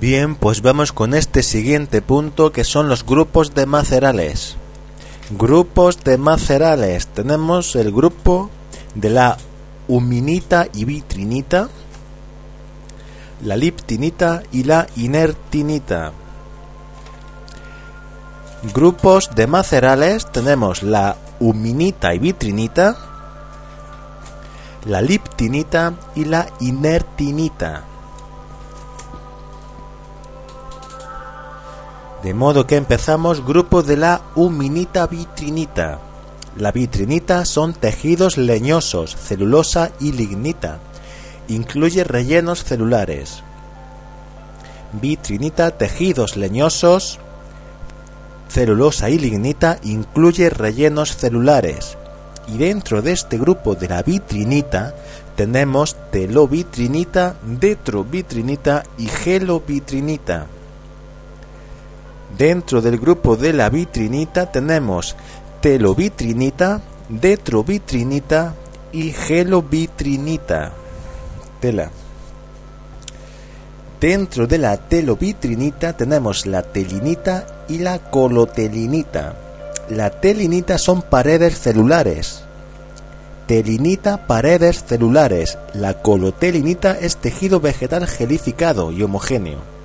Bien, pues vamos con este siguiente punto que son los grupos de macerales. Grupos de macerales. Tenemos el grupo de la huminita y vitrinita, la liptinita y la inertinita. Grupos de macerales tenemos la huminita y vitrinita, la liptinita y la inertinita. De modo que empezamos grupo de la huminita vitrinita. La vitrinita son tejidos leñosos, celulosa y lignita. Incluye rellenos celulares. Vitrinita, tejidos leñosos, celulosa y lignita incluye rellenos celulares. Y dentro de este grupo de la vitrinita tenemos telovitrinita, detrovitrinita y gelovitrinita. Dentro del grupo de la vitrinita tenemos telovitrinita, detrovitrinita y gelovitrinita. Tela. Dentro de la telovitrinita tenemos la telinita y la colotelinita. La telinita son paredes celulares. Telinita, paredes celulares. La colotelinita es tejido vegetal gelificado y homogéneo.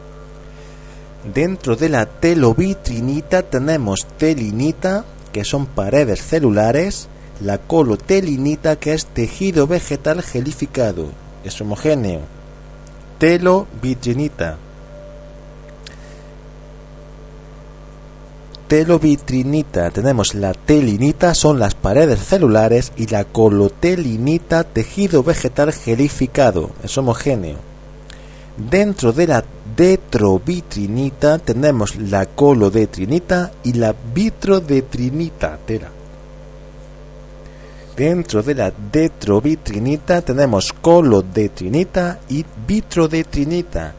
Dentro de la telovitrinita tenemos telinita, que son paredes celulares, la colotelinita, que es tejido vegetal gelificado, es homogéneo. Telovitrinita. Telovitrinita, tenemos la telinita, son las paredes celulares, y la colotelinita, tejido vegetal gelificado, es homogéneo. Dentro de la detrovitrinita tenemos la colodetrinita y la vitrodetrinita. Tela. Dentro de la detrovitrinita tenemos colodetrinita y vitrodetrinita.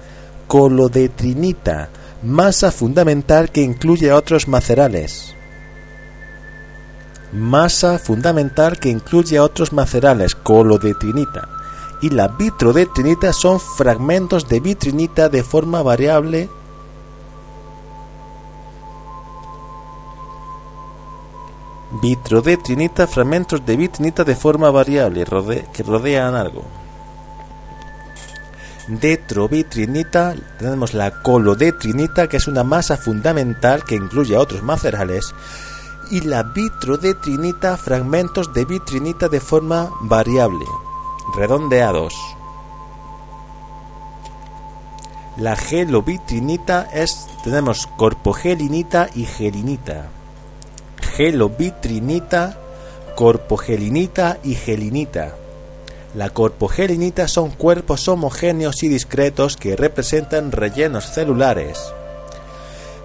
Colodetrinita, masa fundamental que incluye otros macerales. Masa fundamental que incluye otros macerales, colodetrinita y la vitrodetrinita son fragmentos de vitrinita de forma variable. Vitrodetrinita, fragmentos de vitrinita de forma variable que rodean algo. Detrovitrinita, tenemos la colodetrinita, que es una masa fundamental que incluye a otros macerales, y la vitrodetrinita, fragmentos de vitrinita de forma variable redondeados. La gelovitrinita es, tenemos corpogelinita y gelinita. Gelovitrinita, corpogelinita y gelinita. La corpogelinita son cuerpos homogéneos y discretos que representan rellenos celulares.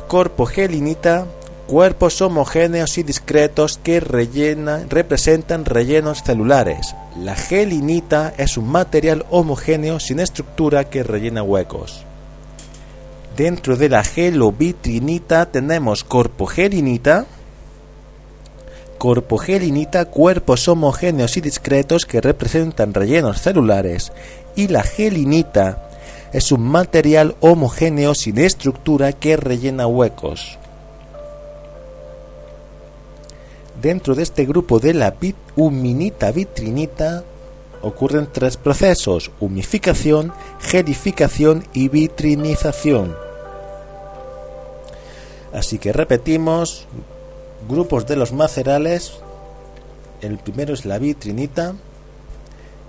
Corpogelinita cuerpos homogéneos y discretos que representan rellenos celulares. La gelinita es un material homogéneo sin estructura que rellena huecos. Dentro de la gelovitrinita tenemos corpogelinita, corpogelinita, cuerpos homogéneos y discretos que representan rellenos celulares, y la gelinita es un material homogéneo sin estructura que rellena huecos. Dentro de este grupo de la huminita vitrinita ocurren tres procesos, humificación, gelificación y vitrinización. Así que repetimos, grupos de los macerales, el primero es la vitrinita,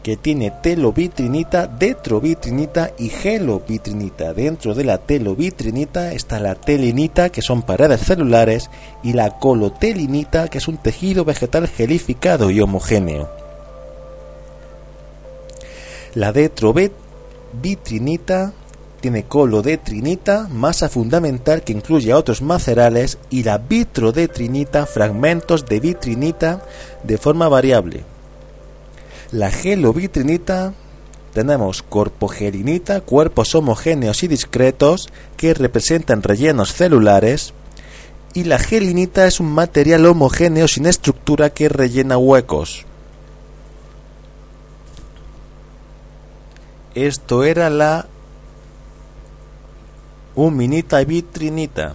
que tiene telovitrinita, detrovitrinita y gelovitrinita. Dentro de la telovitrinita está la telinita, que son paredes celulares, y la colotelinita, que es un tejido vegetal gelificado y homogéneo. La detrovitrinita tiene colodetrinita, masa fundamental que incluye a otros macerales, y la vitrodetrinita, fragmentos de vitrinita de forma variable la gelovitrinita tenemos corpogelinita, cuerpos homogéneos y discretos que representan rellenos celulares, y la gelinita es un material homogéneo sin estructura que rellena huecos. Esto era la Huminita vitrinita.